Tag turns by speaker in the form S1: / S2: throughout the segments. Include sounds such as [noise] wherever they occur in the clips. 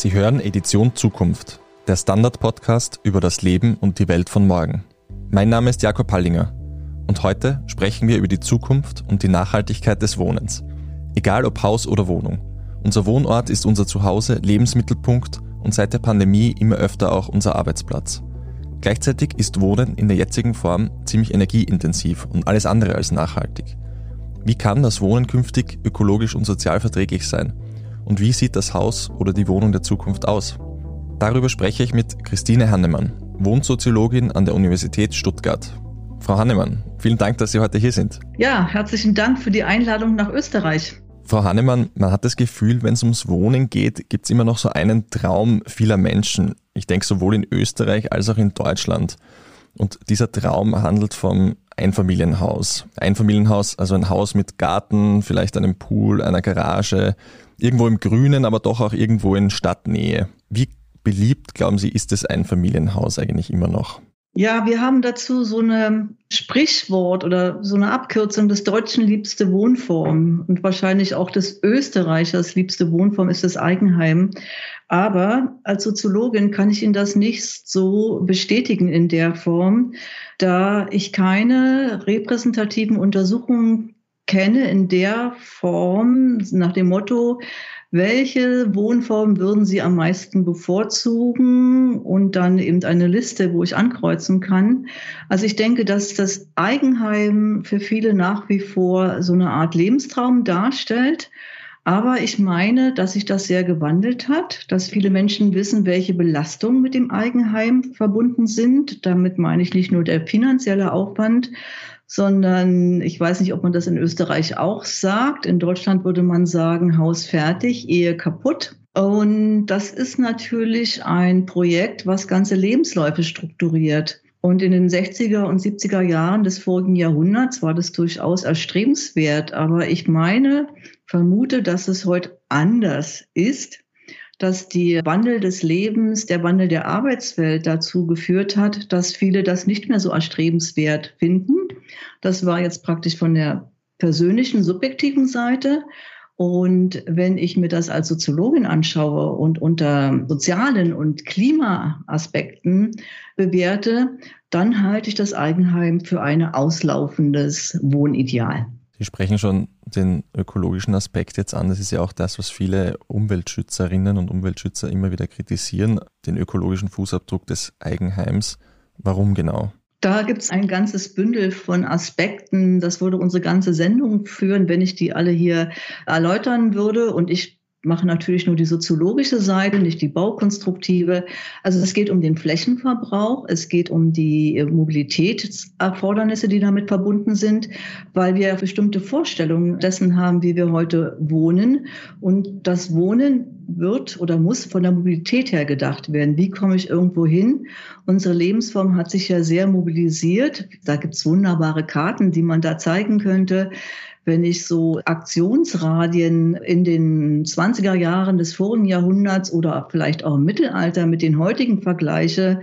S1: Sie hören Edition Zukunft, der Standard-Podcast über das Leben und die Welt von morgen. Mein Name ist Jakob Hallinger und heute sprechen wir über die Zukunft und die Nachhaltigkeit des Wohnens. Egal ob Haus oder Wohnung. Unser Wohnort ist unser Zuhause, Lebensmittelpunkt und seit der Pandemie immer öfter auch unser Arbeitsplatz. Gleichzeitig ist Wohnen in der jetzigen Form ziemlich energieintensiv und alles andere als nachhaltig. Wie kann das Wohnen künftig ökologisch und sozial verträglich sein? Und wie sieht das Haus oder die Wohnung der Zukunft aus? Darüber spreche ich mit Christine Hannemann, Wohnsoziologin an der Universität Stuttgart. Frau Hannemann, vielen Dank, dass Sie heute hier sind.
S2: Ja, herzlichen Dank für die Einladung nach Österreich.
S1: Frau Hannemann, man hat das Gefühl, wenn es ums Wohnen geht, gibt es immer noch so einen Traum vieler Menschen. Ich denke sowohl in Österreich als auch in Deutschland. Und dieser Traum handelt vom Einfamilienhaus. Einfamilienhaus, also ein Haus mit Garten, vielleicht einem Pool, einer Garage, irgendwo im Grünen, aber doch auch irgendwo in Stadtnähe. Wie beliebt, glauben Sie, ist das Einfamilienhaus eigentlich immer noch?
S2: Ja, wir haben dazu so eine Sprichwort oder so eine Abkürzung des Deutschen liebste Wohnform und wahrscheinlich auch des Österreichers liebste Wohnform ist das Eigenheim. Aber als Soziologin kann ich Ihnen das nicht so bestätigen in der Form, da ich keine repräsentativen Untersuchungen kenne in der Form nach dem Motto, welche Wohnform würden Sie am meisten bevorzugen und dann eben eine Liste, wo ich ankreuzen kann. Also ich denke, dass das Eigenheim für viele nach wie vor so eine Art Lebenstraum darstellt. Aber ich meine, dass sich das sehr gewandelt hat, dass viele Menschen wissen, welche Belastungen mit dem Eigenheim verbunden sind. Damit meine ich nicht nur der finanzielle Aufwand, sondern ich weiß nicht, ob man das in Österreich auch sagt. In Deutschland würde man sagen, Haus fertig, Ehe kaputt. Und das ist natürlich ein Projekt, was ganze Lebensläufe strukturiert. Und in den 60er und 70er Jahren des vorigen Jahrhunderts war das durchaus erstrebenswert. Aber ich meine, vermute, dass es heute anders ist dass die Wandel des Lebens, der Wandel der Arbeitswelt dazu geführt hat, dass viele das nicht mehr so erstrebenswert finden. Das war jetzt praktisch von der persönlichen, subjektiven Seite. Und wenn ich mir das als Soziologin anschaue und unter sozialen und Klimaaspekten bewerte, dann halte ich das Eigenheim für ein auslaufendes Wohnideal.
S1: Sie sprechen schon den ökologischen Aspekt jetzt an. Das ist ja auch das, was viele Umweltschützerinnen und Umweltschützer immer wieder kritisieren, den ökologischen Fußabdruck des Eigenheims. Warum genau?
S2: Da gibt es ein ganzes Bündel von Aspekten. Das würde unsere ganze Sendung führen, wenn ich die alle hier erläutern würde. Und ich mache natürlich nur die soziologische Seite, nicht die baukonstruktive. Also es geht um den Flächenverbrauch, es geht um die Mobilitätserfordernisse, die damit verbunden sind, weil wir bestimmte Vorstellungen dessen haben, wie wir heute wohnen. Und das Wohnen wird oder muss von der Mobilität her gedacht werden. Wie komme ich irgendwo hin? Unsere Lebensform hat sich ja sehr mobilisiert. Da gibt es wunderbare Karten, die man da zeigen könnte wenn ich so Aktionsradien in den 20er Jahren des vorigen Jahrhunderts oder vielleicht auch im Mittelalter mit den heutigen vergleiche,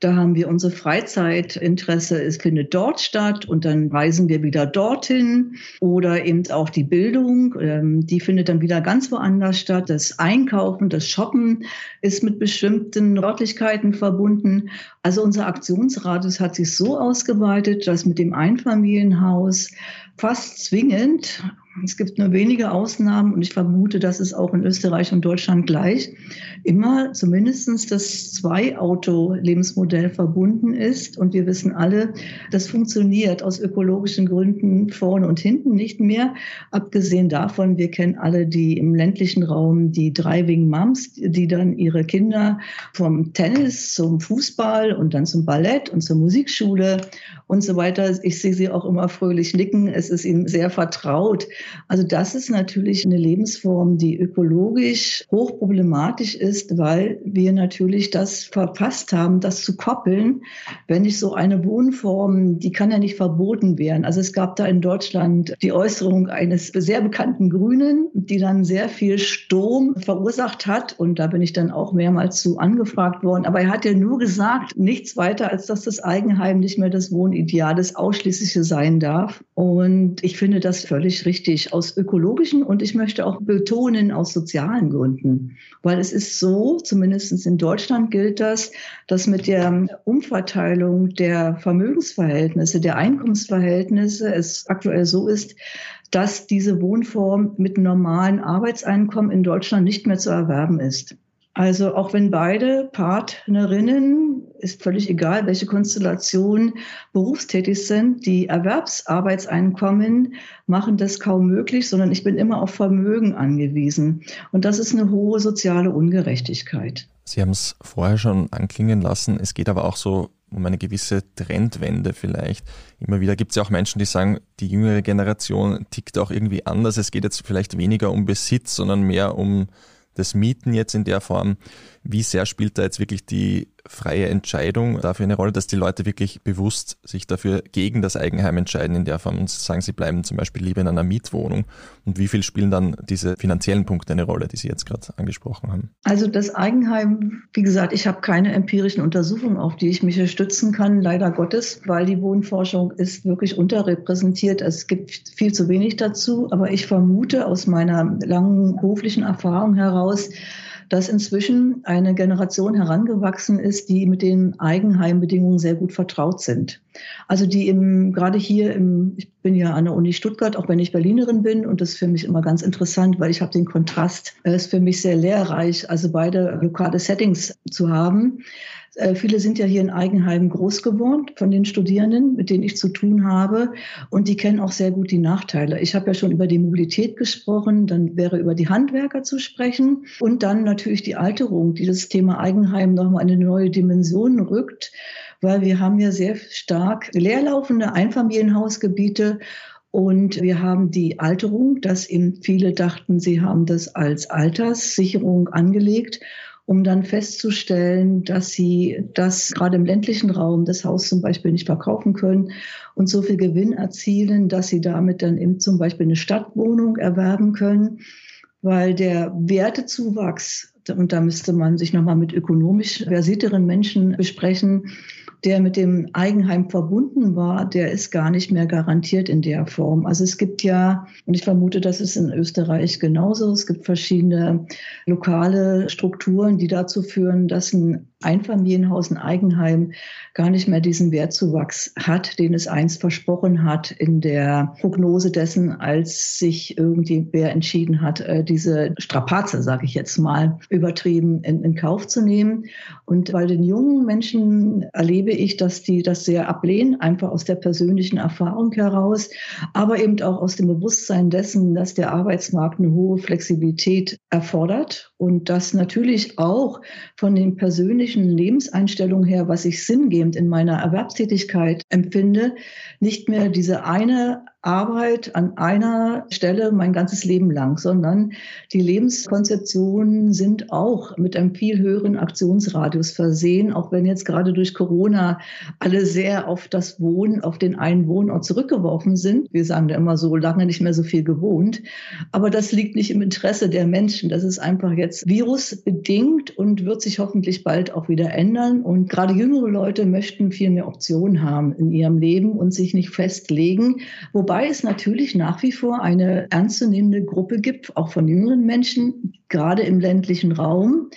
S2: da haben wir unsere Freizeitinteresse, es findet dort statt und dann reisen wir wieder dorthin. Oder eben auch die Bildung, ähm, die findet dann wieder ganz woanders statt. Das Einkaufen, das Shoppen ist mit bestimmten Örtlichkeiten verbunden. Also unser Aktionsradius hat sich so ausgeweitet, dass mit dem Einfamilienhaus fast zwingend es gibt nur wenige Ausnahmen und ich vermute, dass es auch in Österreich und Deutschland gleich immer zumindest das Zwei-Auto-Lebensmodell verbunden ist. Und wir wissen alle, das funktioniert aus ökologischen Gründen vorne und hinten nicht mehr. Abgesehen davon, wir kennen alle die im ländlichen Raum die Driving Moms, die dann ihre Kinder vom Tennis zum Fußball und dann zum Ballett und zur Musikschule und so weiter. Ich sehe sie auch immer fröhlich nicken. Es ist ihnen sehr vertraut. Also das ist natürlich eine Lebensform, die ökologisch hochproblematisch ist, weil wir natürlich das verpasst haben, das zu koppeln. Wenn ich so eine Wohnform, die kann ja nicht verboten werden. Also es gab da in Deutschland die Äußerung eines sehr bekannten Grünen, die dann sehr viel Sturm verursacht hat. Und da bin ich dann auch mehrmals zu angefragt worden. Aber er hat ja nur gesagt, nichts weiter, als dass das Eigenheim nicht mehr das Wohnideal, das Ausschließliche sein darf. Und ich finde das völlig richtig wichtig aus ökologischen und ich möchte auch betonen aus sozialen Gründen. Weil es ist so, zumindest in Deutschland gilt das, dass mit der Umverteilung der Vermögensverhältnisse, der Einkommensverhältnisse es aktuell so ist, dass diese Wohnform mit normalen Arbeitseinkommen in Deutschland nicht mehr zu erwerben ist. Also auch wenn beide Partnerinnen, ist völlig egal, welche Konstellation berufstätig sind, die Erwerbsarbeitseinkommen machen das kaum möglich, sondern ich bin immer auf Vermögen angewiesen. Und das ist eine hohe soziale Ungerechtigkeit.
S1: Sie haben es vorher schon anklingen lassen. Es geht aber auch so um eine gewisse Trendwende vielleicht. Immer wieder gibt es ja auch Menschen, die sagen, die jüngere Generation tickt auch irgendwie anders. Es geht jetzt vielleicht weniger um Besitz, sondern mehr um das Mieten jetzt in der Form, wie sehr spielt da jetzt wirklich die freie Entscheidung dafür eine Rolle, dass die Leute wirklich bewusst sich dafür gegen das Eigenheim entscheiden in der Form und sagen, sie bleiben zum Beispiel lieber in einer Mietwohnung? Und wie viel spielen dann diese finanziellen Punkte eine Rolle, die Sie jetzt gerade angesprochen haben?
S2: Also das Eigenheim, wie gesagt, ich habe keine empirischen Untersuchungen, auf die ich mich stützen kann, leider Gottes, weil die Wohnforschung ist wirklich unterrepräsentiert. Es gibt viel zu wenig dazu, aber ich vermute aus meiner langen beruflichen Erfahrung heraus, dass inzwischen eine Generation herangewachsen ist, die mit den Eigenheimbedingungen sehr gut vertraut sind. Also die im, gerade hier im, ich bin ja an der Uni Stuttgart, auch wenn ich Berlinerin bin, und das ist für mich immer ganz interessant, weil ich habe den Kontrast, es ist für mich sehr lehrreich, also beide lokale Settings zu haben. Äh, viele sind ja hier in Eigenheim groß geworden von den Studierenden, mit denen ich zu tun habe. Und die kennen auch sehr gut die Nachteile. Ich habe ja schon über die Mobilität gesprochen, dann wäre über die Handwerker zu sprechen und dann natürlich die Alterung, die das Thema Eigenheim nochmal eine neue Dimension rückt, weil wir haben ja sehr stark leerlaufende Einfamilienhausgebiete und wir haben die Alterung, dass eben viele dachten, sie haben das als Alterssicherung angelegt um dann festzustellen, dass sie das gerade im ländlichen Raum, das Haus zum Beispiel nicht verkaufen können und so viel Gewinn erzielen, dass sie damit dann eben zum Beispiel eine Stadtwohnung erwerben können, weil der Wertezuwachs, und da müsste man sich nochmal mit ökonomisch versierteren Menschen besprechen, der mit dem Eigenheim verbunden war, der ist gar nicht mehr garantiert in der Form. Also es gibt ja, und ich vermute, das ist in Österreich genauso, es gibt verschiedene lokale Strukturen, die dazu führen, dass ein Einfamilienhaus, ein Eigenheim gar nicht mehr diesen Wertzuwachs hat, den es einst versprochen hat in der Prognose dessen, als sich irgendwie wer entschieden hat, äh, diese Strapaze, sage ich jetzt mal, übertrieben in, in Kauf zu nehmen. Und bei den jungen Menschen erlebe ich, dass die das sehr ablehnen, einfach aus der persönlichen Erfahrung heraus, aber eben auch aus dem Bewusstsein dessen, dass der Arbeitsmarkt eine hohe Flexibilität erfordert und das natürlich auch von den persönlichen Lebenseinstellungen her, was ich sinngebend in meiner Erwerbstätigkeit empfinde, nicht mehr diese eine Arbeit an einer Stelle mein ganzes Leben lang, sondern die Lebenskonzeptionen sind auch mit einem viel höheren Aktionsradius versehen, auch wenn jetzt gerade durch Corona alle sehr auf das Wohnen, auf den einen Wohnort zurückgeworfen sind. Wir sagen da immer so lange nicht mehr so viel gewohnt. Aber das liegt nicht im Interesse der Menschen. Das ist einfach jetzt virusbedingt und wird sich hoffentlich bald auch wieder ändern. Und gerade jüngere Leute möchten viel mehr Optionen haben in ihrem Leben und sich nicht festlegen. Wobei Wobei es natürlich nach wie vor eine ernstzunehmende Gruppe gibt, auch von jüngeren Menschen, gerade im ländlichen Raum,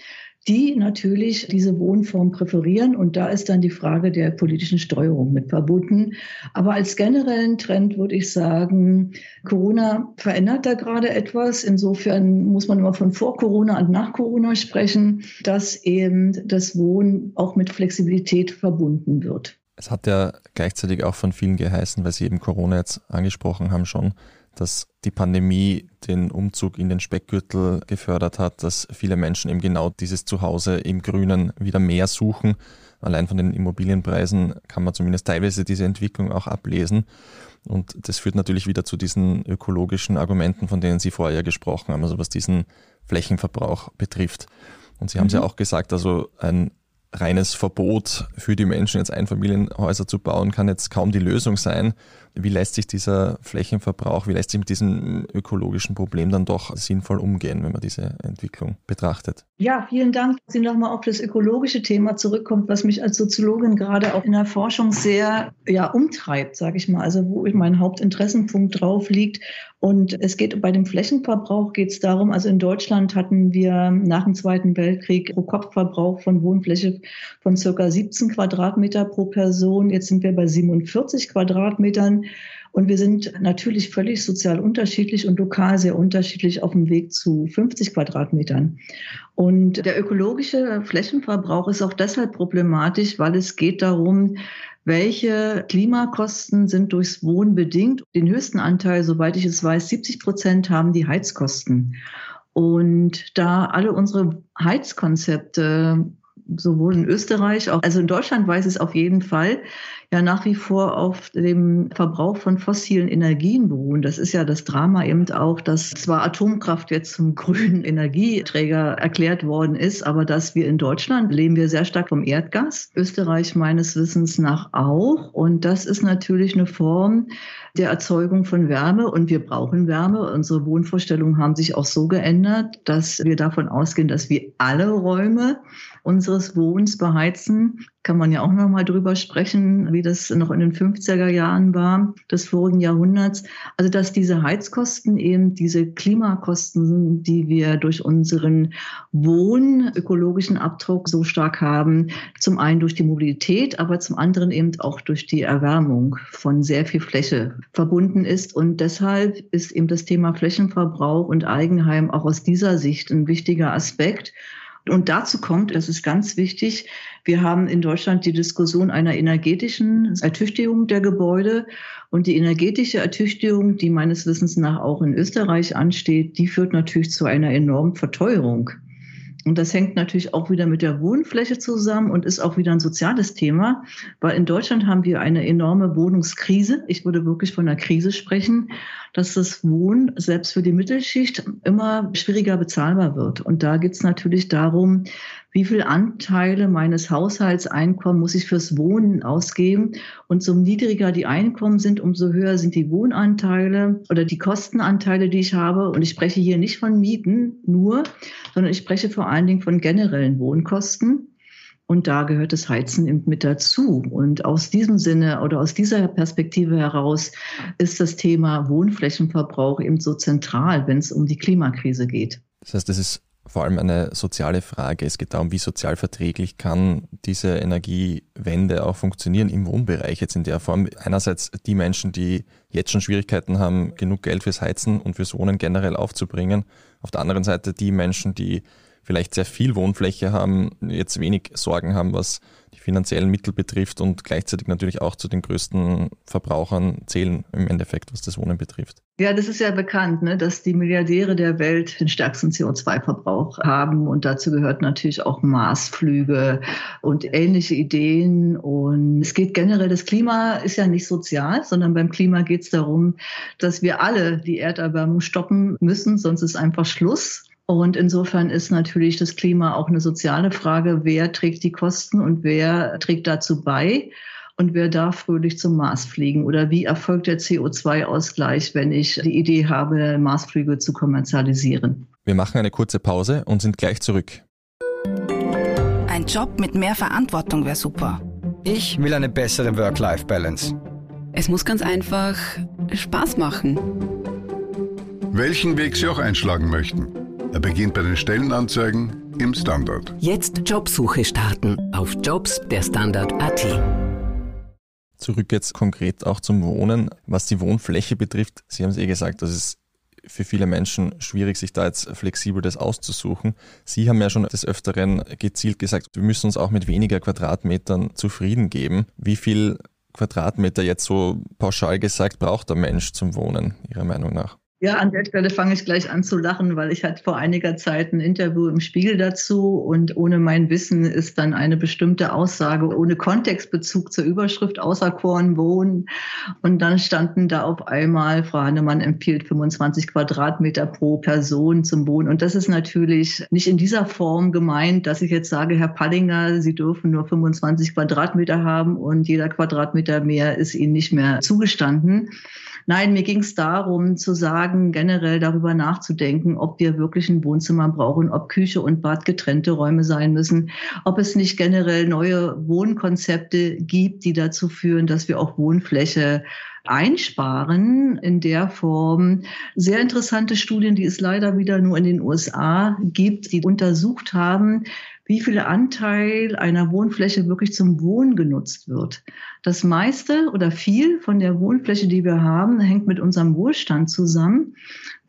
S2: die natürlich diese Wohnform präferieren. Und da ist dann die Frage der politischen Steuerung mit verbunden. Aber als generellen Trend würde ich sagen, Corona verändert da gerade etwas. Insofern muss man immer von vor Corona und nach Corona sprechen, dass eben das Wohnen auch mit Flexibilität verbunden wird.
S1: Es hat ja gleichzeitig auch von vielen geheißen, weil Sie eben Corona jetzt angesprochen haben schon, dass die Pandemie den Umzug in den Speckgürtel gefördert hat, dass viele Menschen eben genau dieses Zuhause im Grünen wieder mehr suchen. Allein von den Immobilienpreisen kann man zumindest teilweise diese Entwicklung auch ablesen. Und das führt natürlich wieder zu diesen ökologischen Argumenten, von denen Sie vorher gesprochen haben, also was diesen Flächenverbrauch betrifft. Und Sie haben es ja mhm. auch gesagt, also ein reines Verbot für die Menschen, jetzt Einfamilienhäuser zu bauen, kann jetzt kaum die Lösung sein. Wie lässt sich dieser Flächenverbrauch, wie lässt sich mit diesem ökologischen Problem dann doch sinnvoll umgehen, wenn man diese Entwicklung betrachtet?
S2: Ja, vielen Dank, dass Sie nochmal auf das ökologische Thema zurückkommt, was mich als Soziologin gerade auch in der Forschung sehr ja, umtreibt, sage ich mal, also wo mein Hauptinteressenpunkt drauf liegt. Und es geht bei dem Flächenverbrauch geht es darum, also in Deutschland hatten wir nach dem Zweiten Weltkrieg pro Kopfverbrauch von Wohnfläche von circa 17 Quadratmeter pro Person. Jetzt sind wir bei 47 Quadratmetern. Und wir sind natürlich völlig sozial unterschiedlich und lokal sehr unterschiedlich auf dem Weg zu 50 Quadratmetern. Und der ökologische Flächenverbrauch ist auch deshalb problematisch, weil es geht darum, welche Klimakosten sind durchs Wohnen bedingt. Den höchsten Anteil, soweit ich es weiß, 70 Prozent haben die Heizkosten. Und da alle unsere Heizkonzepte sowohl in Österreich, auch, also in Deutschland weiß es auf jeden Fall, ja nach wie vor auf dem Verbrauch von fossilen Energien beruhen. Das ist ja das Drama eben auch, dass zwar Atomkraft jetzt zum [laughs] grünen Energieträger erklärt worden ist, aber dass wir in Deutschland leben wir sehr stark vom Erdgas, Österreich meines Wissens nach auch. Und das ist natürlich eine Form der Erzeugung von Wärme und wir brauchen Wärme. Unsere Wohnvorstellungen haben sich auch so geändert, dass wir davon ausgehen, dass wir alle Räume unseres Wohnens beheizen. Kann man ja auch noch mal drüber sprechen, wie das noch in den 50er Jahren war des vorigen Jahrhunderts. Also dass diese Heizkosten eben diese Klimakosten, die wir durch unseren wohnökologischen Abdruck so stark haben, zum einen durch die Mobilität, aber zum anderen eben auch durch die Erwärmung von sehr viel Fläche verbunden ist. Und deshalb ist eben das Thema Flächenverbrauch und Eigenheim auch aus dieser Sicht ein wichtiger Aspekt. Und dazu kommt, das ist ganz wichtig, wir haben in Deutschland die Diskussion einer energetischen Ertüchtigung der Gebäude. Und die energetische Ertüchtigung, die meines Wissens nach auch in Österreich ansteht, die führt natürlich zu einer enormen Verteuerung. Und das hängt natürlich auch wieder mit der Wohnfläche zusammen und ist auch wieder ein soziales Thema, weil in Deutschland haben wir eine enorme Wohnungskrise. Ich würde wirklich von einer Krise sprechen, dass das Wohnen selbst für die Mittelschicht immer schwieriger bezahlbar wird. Und da geht es natürlich darum, wie viel Anteile meines Haushaltseinkommens muss ich fürs Wohnen ausgeben. Und so niedriger die Einkommen sind, umso höher sind die Wohnanteile oder die Kostenanteile, die ich habe. Und ich spreche hier nicht von Mieten nur, sondern ich spreche vor allen Dingen von generellen Wohnkosten. Und da gehört das Heizen mit dazu. Und aus diesem Sinne oder aus dieser Perspektive heraus ist das Thema Wohnflächenverbrauch eben so zentral, wenn es um die Klimakrise geht.
S1: Das heißt, es ist vor allem eine soziale Frage. Es geht darum, wie sozial verträglich kann diese Energiewende auch funktionieren im Wohnbereich jetzt in der Form. Einerseits die Menschen, die jetzt schon Schwierigkeiten haben, genug Geld fürs Heizen und fürs Wohnen generell aufzubringen. Auf der anderen Seite die Menschen, die vielleicht sehr viel Wohnfläche haben, jetzt wenig Sorgen haben, was die finanziellen Mittel betrifft und gleichzeitig natürlich auch zu den größten Verbrauchern zählen im Endeffekt, was das Wohnen betrifft.
S2: Ja, das ist ja bekannt, ne, dass die Milliardäre der Welt den stärksten CO2-Verbrauch haben und dazu gehört natürlich auch Marsflüge und ähnliche Ideen. Und es geht generell, das Klima ist ja nicht sozial, sondern beim Klima geht es darum, dass wir alle die Erderwärmung stoppen müssen, sonst ist einfach Schluss. Und insofern ist natürlich das Klima auch eine soziale Frage. Wer trägt die Kosten und wer trägt dazu bei? Und wer darf fröhlich zum Mars fliegen? Oder wie erfolgt der CO2-Ausgleich, wenn ich die Idee habe, Marsflüge zu kommerzialisieren?
S1: Wir machen eine kurze Pause und sind gleich zurück.
S3: Ein Job mit mehr Verantwortung wäre super.
S4: Ich will eine bessere Work-Life-Balance.
S5: Es muss ganz einfach Spaß machen.
S6: Welchen Weg Sie auch einschlagen möchten. Er beginnt bei den Stellenanzeigen im Standard.
S3: Jetzt Jobsuche starten auf Jobs der Standard.at.
S1: Zurück jetzt konkret auch zum Wohnen. Was die Wohnfläche betrifft, Sie haben es eh gesagt, das ist für viele Menschen schwierig, sich da jetzt flexibel das auszusuchen. Sie haben ja schon des Öfteren gezielt gesagt, wir müssen uns auch mit weniger Quadratmetern zufrieden geben. Wie viel Quadratmeter jetzt so pauschal gesagt braucht der Mensch zum Wohnen, Ihrer Meinung nach?
S2: Ja, an der Stelle fange ich gleich an zu lachen, weil ich hatte vor einiger Zeit ein Interview im Spiegel dazu und ohne mein Wissen ist dann eine bestimmte Aussage ohne Kontextbezug zur Überschrift auserkoren wohnen. Und dann standen da auf einmal, Frau Hannemann empfiehlt 25 Quadratmeter pro Person zum Wohnen. Und das ist natürlich nicht in dieser Form gemeint, dass ich jetzt sage, Herr Pallinger, Sie dürfen nur 25 Quadratmeter haben und jeder Quadratmeter mehr ist Ihnen nicht mehr zugestanden. Nein, mir ging es darum zu sagen, generell darüber nachzudenken, ob wir wirklich ein Wohnzimmer brauchen, ob Küche und Bad getrennte Räume sein müssen, ob es nicht generell neue Wohnkonzepte gibt, die dazu führen, dass wir auch Wohnfläche einsparen in der Form. Sehr interessante Studien, die es leider wieder nur in den USA gibt, die untersucht haben, wie viel Anteil einer Wohnfläche wirklich zum Wohnen genutzt wird. Das meiste oder viel von der Wohnfläche, die wir haben, hängt mit unserem Wohlstand zusammen,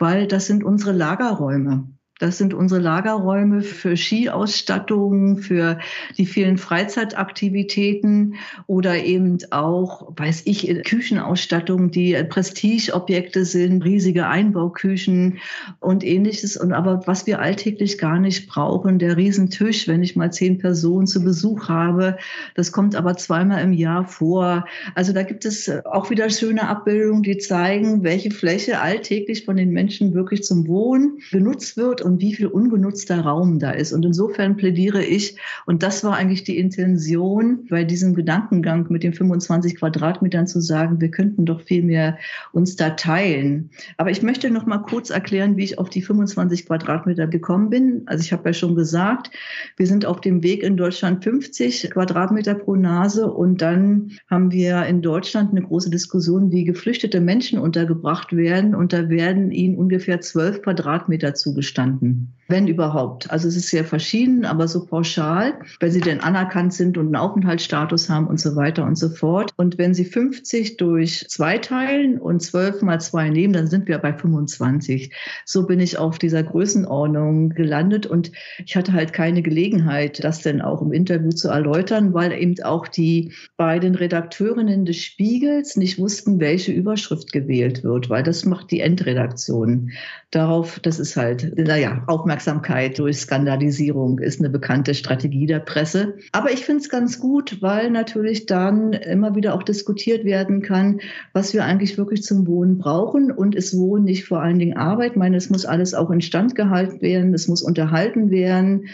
S2: weil das sind unsere Lagerräume. Das sind unsere Lagerräume für Skiausstattung, für die vielen Freizeitaktivitäten oder eben auch, weiß ich, Küchenausstattung, die Prestigeobjekte sind, riesige Einbauküchen und ähnliches. Und aber was wir alltäglich gar nicht brauchen, der Riesentisch, wenn ich mal zehn Personen zu Besuch habe, das kommt aber zweimal im Jahr vor. Also da gibt es auch wieder schöne Abbildungen, die zeigen, welche Fläche alltäglich von den Menschen wirklich zum Wohnen genutzt wird und wie viel ungenutzter Raum da ist. Und insofern plädiere ich, und das war eigentlich die Intention bei diesem Gedankengang mit den 25 Quadratmetern zu sagen, wir könnten doch viel mehr uns da teilen. Aber ich möchte noch mal kurz erklären, wie ich auf die 25 Quadratmeter gekommen bin. Also ich habe ja schon gesagt, wir sind auf dem Weg in Deutschland 50 Quadratmeter pro Nase und dann haben wir in Deutschland eine große Diskussion, wie geflüchtete Menschen untergebracht werden und da werden ihnen ungefähr 12 Quadratmeter zugestanden standen, wenn überhaupt. Also es ist sehr verschieden, aber so pauschal, wenn sie denn anerkannt sind und einen Aufenthaltsstatus haben und so weiter und so fort. Und wenn sie 50 durch zwei teilen und 12 mal zwei nehmen, dann sind wir bei 25. So bin ich auf dieser Größenordnung gelandet und ich hatte halt keine Gelegenheit, das denn auch im Interview zu erläutern, weil eben auch die beiden Redakteurinnen des Spiegels nicht wussten, welche Überschrift gewählt wird, weil das macht die Endredaktion. Darauf, das ist halt, naja, Aufmerksamkeit durch Skandalisierung ist eine bekannte Strategie der Presse. Aber ich finde es ganz gut, weil natürlich dann immer wieder auch diskutiert werden kann, was wir eigentlich wirklich zum Wohnen brauchen. Und es wohnen nicht vor allen Dingen Arbeit. Ich meine, es muss alles auch instand gehalten werden, es muss unterhalten werden.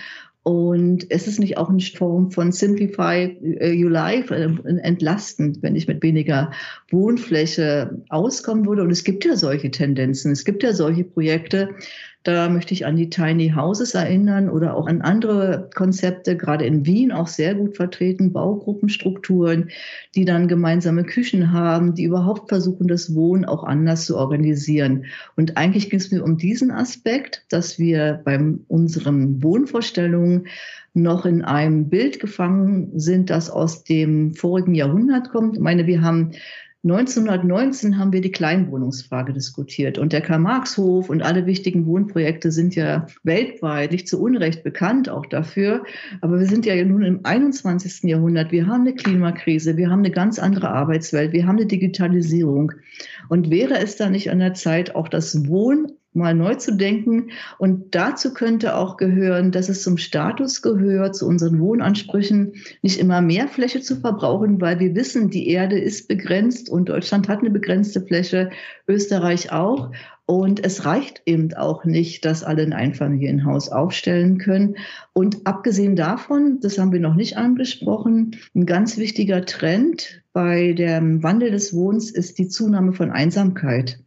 S2: Und es ist nicht auch eine Form von Simplify Your Life, äh, entlastend, wenn ich mit weniger Wohnfläche auskommen würde. Und es gibt ja solche Tendenzen, es gibt ja solche Projekte, da möchte ich an die Tiny Houses erinnern oder auch an andere Konzepte, gerade in Wien auch sehr gut vertreten, Baugruppenstrukturen, die dann gemeinsame Küchen haben, die überhaupt versuchen, das Wohnen auch anders zu organisieren. Und eigentlich ging es mir um diesen Aspekt, dass wir bei unseren Wohnvorstellungen noch in einem Bild gefangen sind, das aus dem vorigen Jahrhundert kommt. Ich meine, wir haben 1919 haben wir die Kleinwohnungsfrage diskutiert und der Karl-Marx-Hof und alle wichtigen Wohnprojekte sind ja weltweit nicht zu Unrecht bekannt auch dafür. Aber wir sind ja nun im 21. Jahrhundert. Wir haben eine Klimakrise, wir haben eine ganz andere Arbeitswelt, wir haben eine Digitalisierung. Und wäre es da nicht an der Zeit, auch das Wohn mal neu zu denken. Und dazu könnte auch gehören, dass es zum Status gehört, zu unseren Wohnansprüchen, nicht immer mehr Fläche zu verbrauchen, weil wir wissen, die Erde ist begrenzt und Deutschland hat eine begrenzte Fläche, Österreich auch. Und es reicht eben auch nicht, dass alle ein Einfamilienhaus aufstellen können. Und abgesehen davon, das haben wir noch nicht angesprochen, ein ganz wichtiger Trend bei dem Wandel des Wohnens ist die Zunahme von Einsamkeit.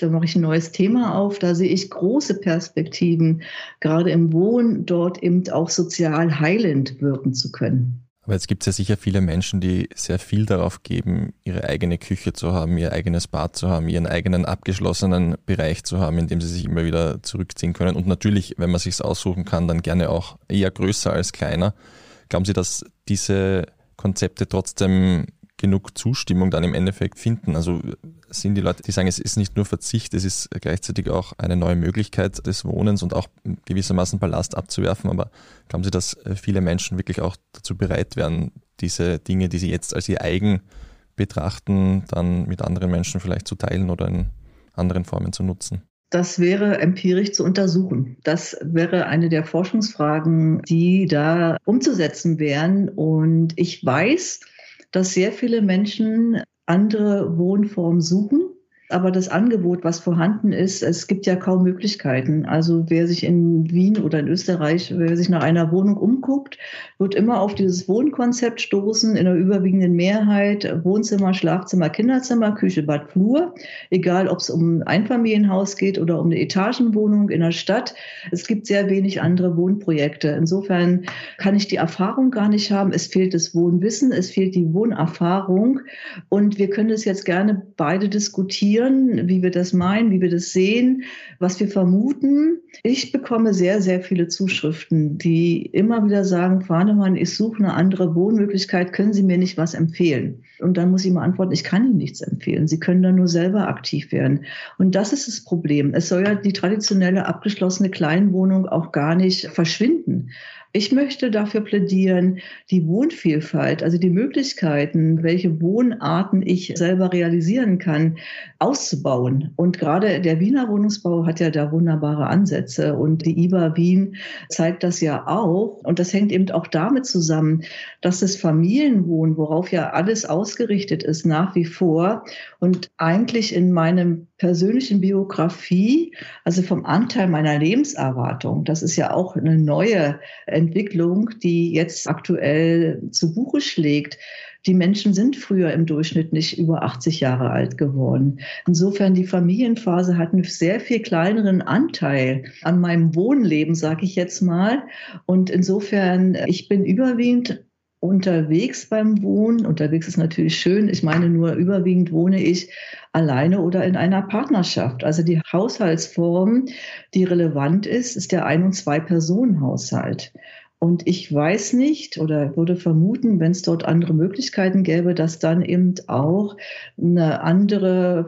S2: Da mache ich ein neues Thema auf. Da sehe ich große Perspektiven, gerade im Wohnen dort eben auch sozial heilend wirken zu können.
S1: Aber jetzt gibt es ja sicher viele Menschen, die sehr viel darauf geben, ihre eigene Küche zu haben, ihr eigenes Bad zu haben, ihren eigenen abgeschlossenen Bereich zu haben, in dem sie sich immer wieder zurückziehen können. Und natürlich, wenn man sich aussuchen kann, dann gerne auch eher größer als kleiner. Glauben Sie, dass diese Konzepte trotzdem genug Zustimmung dann im Endeffekt finden. Also sind die Leute, die sagen, es ist nicht nur Verzicht, es ist gleichzeitig auch eine neue Möglichkeit des Wohnens und auch gewissermaßen Ballast abzuwerfen. Aber glauben Sie, dass äh, viele Menschen wirklich auch dazu bereit wären, diese Dinge, die sie jetzt als ihr eigen betrachten, dann mit anderen Menschen vielleicht zu teilen oder in anderen Formen zu nutzen?
S2: Das wäre empirisch zu untersuchen. Das wäre eine der Forschungsfragen, die da umzusetzen wären. Und ich weiß, dass sehr viele Menschen andere Wohnformen suchen aber das Angebot, was vorhanden ist, es gibt ja kaum Möglichkeiten. Also wer sich in Wien oder in Österreich, wer sich nach einer Wohnung umguckt, wird immer auf dieses Wohnkonzept stoßen, in der überwiegenden Mehrheit Wohnzimmer, Schlafzimmer, Kinderzimmer, Küche, Bad, Flur. Egal, ob es um ein Einfamilienhaus geht oder um eine Etagenwohnung in der Stadt. Es gibt sehr wenig andere Wohnprojekte. Insofern kann ich die Erfahrung gar nicht haben. Es fehlt das Wohnwissen, es fehlt die Wohnerfahrung. Und wir können es jetzt gerne beide diskutieren diskutieren, wie wir das meinen, wie wir das sehen, was wir vermuten. Ich bekomme sehr, sehr viele Zuschriften, die immer wieder sagen, Fahnemann, ich suche eine andere Wohnmöglichkeit, können Sie mir nicht was empfehlen? Und dann muss ich immer antworten, ich kann Ihnen nichts empfehlen. Sie können dann nur selber aktiv werden. Und das ist das Problem. Es soll ja die traditionelle abgeschlossene Kleinwohnung auch gar nicht verschwinden. Ich möchte dafür plädieren, die Wohnvielfalt, also die Möglichkeiten, welche Wohnarten ich selber realisieren kann, auszubauen. Und gerade der Wiener Wohnungsbau hat ja da wunderbare Ansätze und die IBA Wien zeigt das ja auch. Und das hängt eben auch damit zusammen, dass das Familienwohnen, worauf ja alles ausgerichtet ist, nach wie vor und eigentlich in meinem persönlichen Biografie, also vom Anteil meiner Lebenserwartung, das ist ja auch eine neue Entwicklung, die jetzt aktuell zu Buche schlägt. Die Menschen sind früher im Durchschnitt nicht über 80 Jahre alt geworden. Insofern die Familienphase hat einen sehr viel kleineren Anteil an meinem Wohnleben, sage ich jetzt mal. Und insofern, ich bin überwiegend unterwegs beim Wohnen. Unterwegs ist natürlich schön. Ich meine nur, überwiegend wohne ich alleine oder in einer Partnerschaft. Also die Haushaltsform, die relevant ist, ist der Ein- und Zwei-Personen-Haushalt. Und ich weiß nicht oder würde vermuten, wenn es dort andere Möglichkeiten gäbe, dass dann eben auch eine andere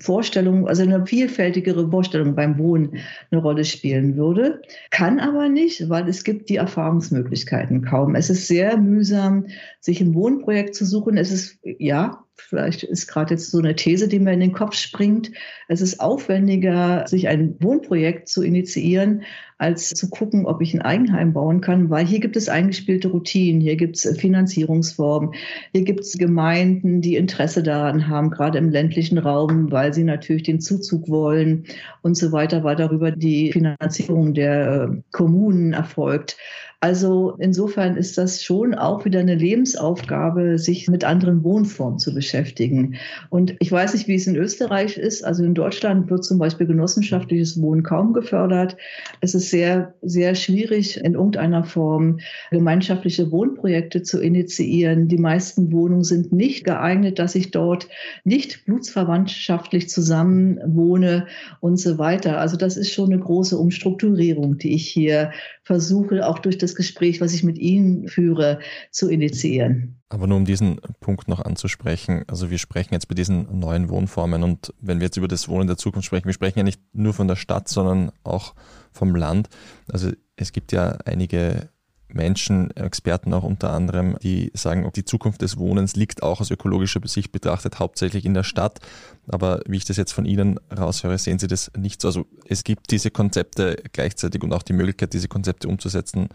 S2: Vorstellung, also eine vielfältigere Vorstellung beim Wohnen eine Rolle spielen würde. Kann aber nicht, weil es gibt die Erfahrungsmöglichkeiten kaum. Es ist sehr mühsam, sich ein Wohnprojekt zu suchen. Es ist, ja, vielleicht ist gerade jetzt so eine These, die mir in den Kopf springt. Es ist aufwendiger, sich ein Wohnprojekt zu initiieren, als zu gucken, ob ich ein Eigenheim bauen kann, weil hier gibt es eingespielte Routinen, hier gibt es Finanzierungsformen, hier gibt es Gemeinden, die Interesse daran haben, gerade im ländlichen Raum, weil sie natürlich den Zuzug wollen und so weiter, weil darüber die Finanzierung der äh, Kommunen erfolgt. Also insofern ist das schon auch wieder eine Lebensaufgabe, sich mit anderen Wohnformen zu beschäftigen. Und ich weiß nicht, wie es in Österreich ist. Also in Deutschland wird zum Beispiel genossenschaftliches Wohnen kaum gefördert. Es ist sehr, sehr schwierig, in irgendeiner Form gemeinschaftliche Wohnprojekte zu initiieren. Die meisten Wohnungen sind nicht geeignet, dass ich dort nicht blutsverwandtschaftlich zusammen wohne und so weiter. Also das ist schon eine große Umstrukturierung, die ich hier versuche, auch durch das Gespräch, was ich mit Ihnen führe, zu initiieren.
S1: Aber nur um diesen Punkt noch anzusprechen, also wir sprechen jetzt bei diesen neuen Wohnformen und wenn wir jetzt über das Wohnen der Zukunft sprechen, wir sprechen ja nicht nur von der Stadt, sondern auch vom Land. Also es gibt ja einige Menschen, Experten auch unter anderem, die sagen, die Zukunft des Wohnens liegt auch aus ökologischer Sicht betrachtet hauptsächlich in der Stadt. Aber wie ich das jetzt von Ihnen raushöre, sehen Sie das nicht so. Also es gibt diese Konzepte gleichzeitig und auch die Möglichkeit, diese Konzepte umzusetzen,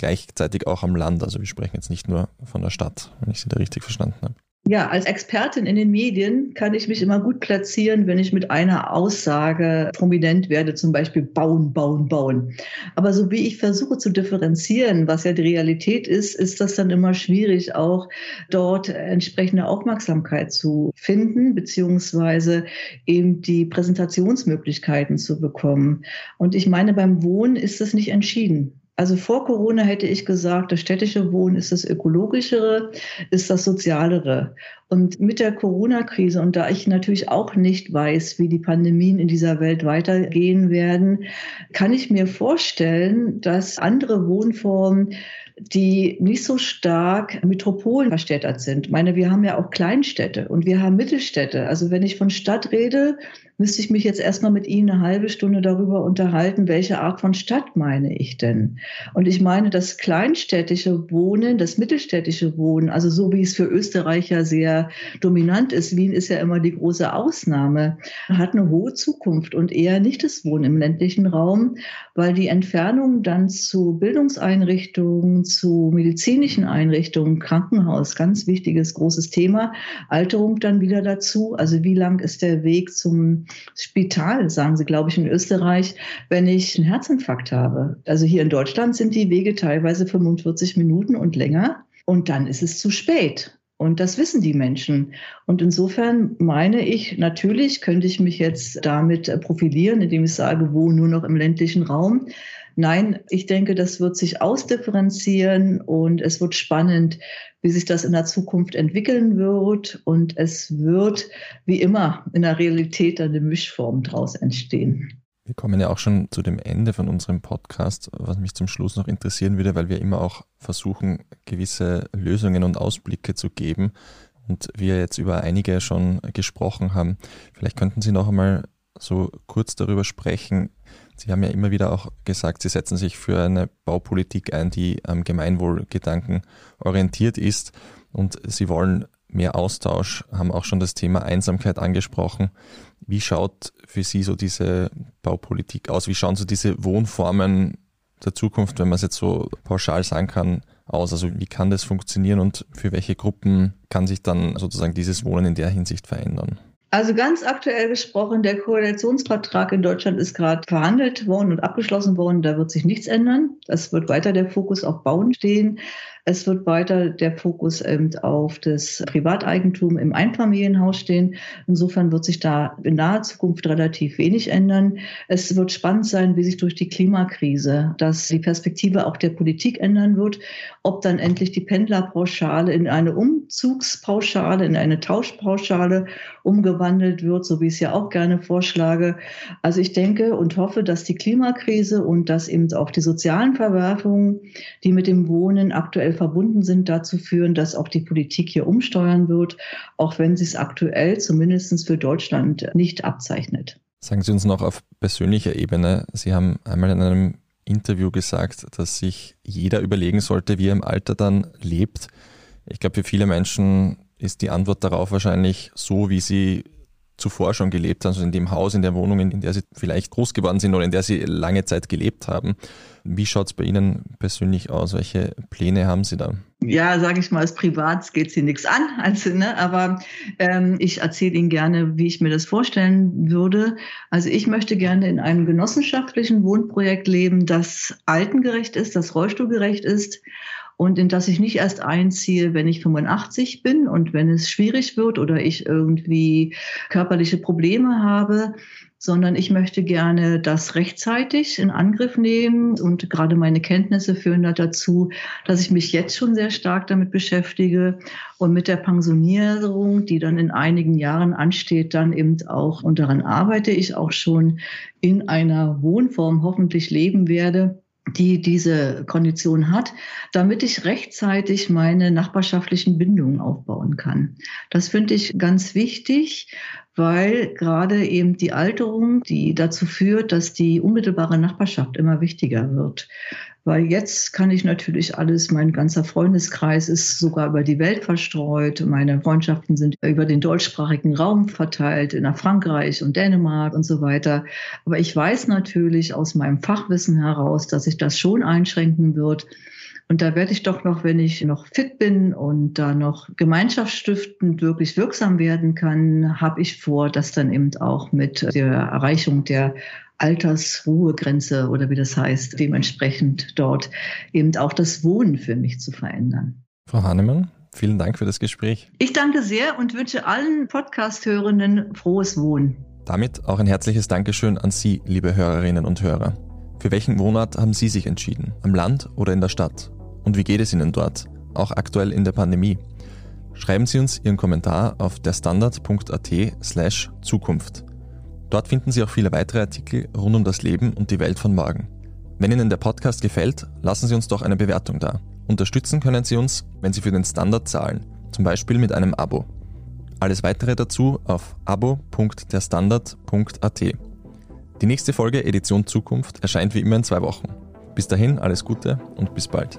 S1: gleichzeitig auch am Land. Also wir sprechen jetzt nicht nur von der Stadt, wenn ich Sie da richtig verstanden habe.
S2: Ja, als Expertin in den Medien kann ich mich immer gut platzieren, wenn ich mit einer Aussage prominent werde, zum Beispiel bauen, bauen, bauen. Aber so wie ich versuche zu differenzieren, was ja die Realität ist, ist das dann immer schwierig, auch dort entsprechende Aufmerksamkeit zu finden, beziehungsweise eben die Präsentationsmöglichkeiten zu bekommen. Und ich meine, beim Wohnen ist das nicht entschieden. Also vor Corona hätte ich gesagt, das städtische Wohnen ist das ökologischere, ist das sozialere. Und mit der Corona-Krise und da ich natürlich auch nicht weiß, wie die Pandemien in dieser Welt weitergehen werden, kann ich mir vorstellen, dass andere Wohnformen die nicht so stark Metropolen verstädtert sind. Ich meine, wir haben ja auch Kleinstädte und wir haben Mittelstädte. Also wenn ich von Stadt rede, müsste ich mich jetzt erstmal mit Ihnen eine halbe Stunde darüber unterhalten, welche Art von Stadt meine ich denn? Und ich meine das kleinstädtische Wohnen, das mittelstädtische Wohnen, also so wie es für Österreicher sehr dominant ist. Wien ist ja immer die große Ausnahme, hat eine hohe Zukunft und eher nicht das Wohnen im ländlichen Raum, weil die Entfernung dann zu Bildungseinrichtungen, zu medizinischen Einrichtungen, Krankenhaus, ganz wichtiges, großes Thema, Alterung dann wieder dazu. Also wie lang ist der Weg zum Spital, sagen sie, glaube ich, in Österreich, wenn ich einen Herzinfarkt habe. Also hier in Deutschland sind die Wege teilweise 45 Minuten und länger. Und dann ist es zu spät. Und das wissen die Menschen. Und insofern meine ich, natürlich könnte ich mich jetzt damit profilieren, indem ich sage, wo nur noch im ländlichen Raum. Nein, ich denke, das wird sich ausdifferenzieren und es wird spannend, wie sich das in der Zukunft entwickeln wird. Und es wird, wie immer, in der Realität eine Mischform daraus entstehen.
S1: Wir kommen ja auch schon zu dem Ende von unserem Podcast, was mich zum Schluss noch interessieren würde, weil wir immer auch versuchen, gewisse Lösungen und Ausblicke zu geben und wir jetzt über einige schon gesprochen haben. Vielleicht könnten Sie noch einmal so kurz darüber sprechen. Sie haben ja immer wieder auch gesagt, Sie setzen sich für eine Baupolitik ein, die am Gemeinwohlgedanken orientiert ist und Sie wollen mehr Austausch, haben auch schon das Thema Einsamkeit angesprochen. Wie schaut für Sie so diese Baupolitik aus? Wie schauen so diese Wohnformen der Zukunft, wenn man es jetzt so pauschal sagen kann, aus? Also wie kann das funktionieren und für welche Gruppen kann sich dann sozusagen dieses Wohnen in der Hinsicht verändern?
S2: Also ganz aktuell gesprochen, der Koalitionsvertrag in Deutschland ist gerade verhandelt worden und abgeschlossen worden. Da wird sich nichts ändern. Es wird weiter der Fokus auf Bauen stehen. Es wird weiter der Fokus eben auf das Privateigentum im Einfamilienhaus stehen. Insofern wird sich da in naher Zukunft relativ wenig ändern. Es wird spannend sein, wie sich durch die Klimakrise, dass die Perspektive auch der Politik ändern wird, ob dann endlich die Pendlerpauschale in eine Umzugspauschale, in eine Tauschpauschale umgewandelt wird, so wie ich es ja auch gerne vorschlage. Also ich denke und hoffe, dass die Klimakrise und dass eben auch die sozialen Verwerfungen, die mit dem Wohnen aktuell aktuell verbunden sind, dazu führen, dass auch die Politik hier umsteuern wird, auch wenn sie es aktuell zumindest für Deutschland nicht abzeichnet.
S1: Sagen Sie uns noch auf persönlicher Ebene, Sie haben einmal in einem Interview gesagt, dass sich jeder überlegen sollte, wie er im Alter dann lebt. Ich glaube, für viele Menschen ist die Antwort darauf wahrscheinlich so, wie sie zuvor schon gelebt haben, also in dem Haus, in der Wohnung, in der sie vielleicht groß geworden sind oder in der sie lange Zeit gelebt haben. Wie schaut es bei Ihnen persönlich aus? Welche Pläne haben Sie da?
S2: Ja, sage ich mal, als Privat geht Sie nichts an, [laughs] also, ne? aber ähm, ich erzähle Ihnen gerne, wie ich mir das vorstellen würde. Also ich möchte gerne in einem genossenschaftlichen Wohnprojekt leben, das altengerecht ist, das rollstuhlgerecht ist und in das ich nicht erst einziehe, wenn ich 85 bin und wenn es schwierig wird oder ich irgendwie körperliche Probleme habe, sondern ich möchte gerne das rechtzeitig in Angriff nehmen. Und gerade meine Kenntnisse führen dazu, dass ich mich jetzt schon sehr stark damit beschäftige und mit der Pensionierung, die dann in einigen Jahren ansteht, dann eben auch, und daran arbeite ich auch schon, in einer Wohnform hoffentlich leben werde, die diese Kondition hat, damit ich rechtzeitig meine nachbarschaftlichen Bindungen aufbauen kann. Das finde ich ganz wichtig, weil gerade eben die Alterung, die dazu führt, dass die unmittelbare Nachbarschaft immer wichtiger wird. Weil jetzt kann ich natürlich alles, mein ganzer Freundeskreis ist sogar über die Welt verstreut. Meine Freundschaften sind über den deutschsprachigen Raum verteilt, in Frankreich und Dänemark und so weiter. Aber ich weiß natürlich aus meinem Fachwissen heraus, dass sich das schon einschränken wird. Und da werde ich doch noch, wenn ich noch fit bin und da noch gemeinschaftsstiftend wirklich wirksam werden kann, habe ich vor, das dann eben auch mit der Erreichung der Altersruhegrenze oder wie das heißt, dementsprechend dort eben auch das Wohnen für mich zu verändern.
S1: Frau Hahnemann, vielen Dank für das Gespräch.
S2: Ich danke sehr und wünsche allen Podcast-Hörenden frohes Wohnen.
S1: Damit auch ein herzliches Dankeschön an Sie, liebe Hörerinnen und Hörer. Für welchen Wohnort haben Sie sich entschieden? Am Land oder in der Stadt? Und wie geht es Ihnen dort? Auch aktuell in der Pandemie? Schreiben Sie uns Ihren Kommentar auf derstandard.at slash Zukunft. Dort finden Sie auch viele weitere Artikel rund um das Leben und die Welt von morgen. Wenn Ihnen der Podcast gefällt, lassen Sie uns doch eine Bewertung da. Unterstützen können Sie uns, wenn Sie für den Standard zahlen, zum Beispiel mit einem Abo. Alles weitere dazu auf abo.derstandard.at. Die nächste Folge Edition Zukunft erscheint wie immer in zwei Wochen. Bis dahin alles Gute und bis bald.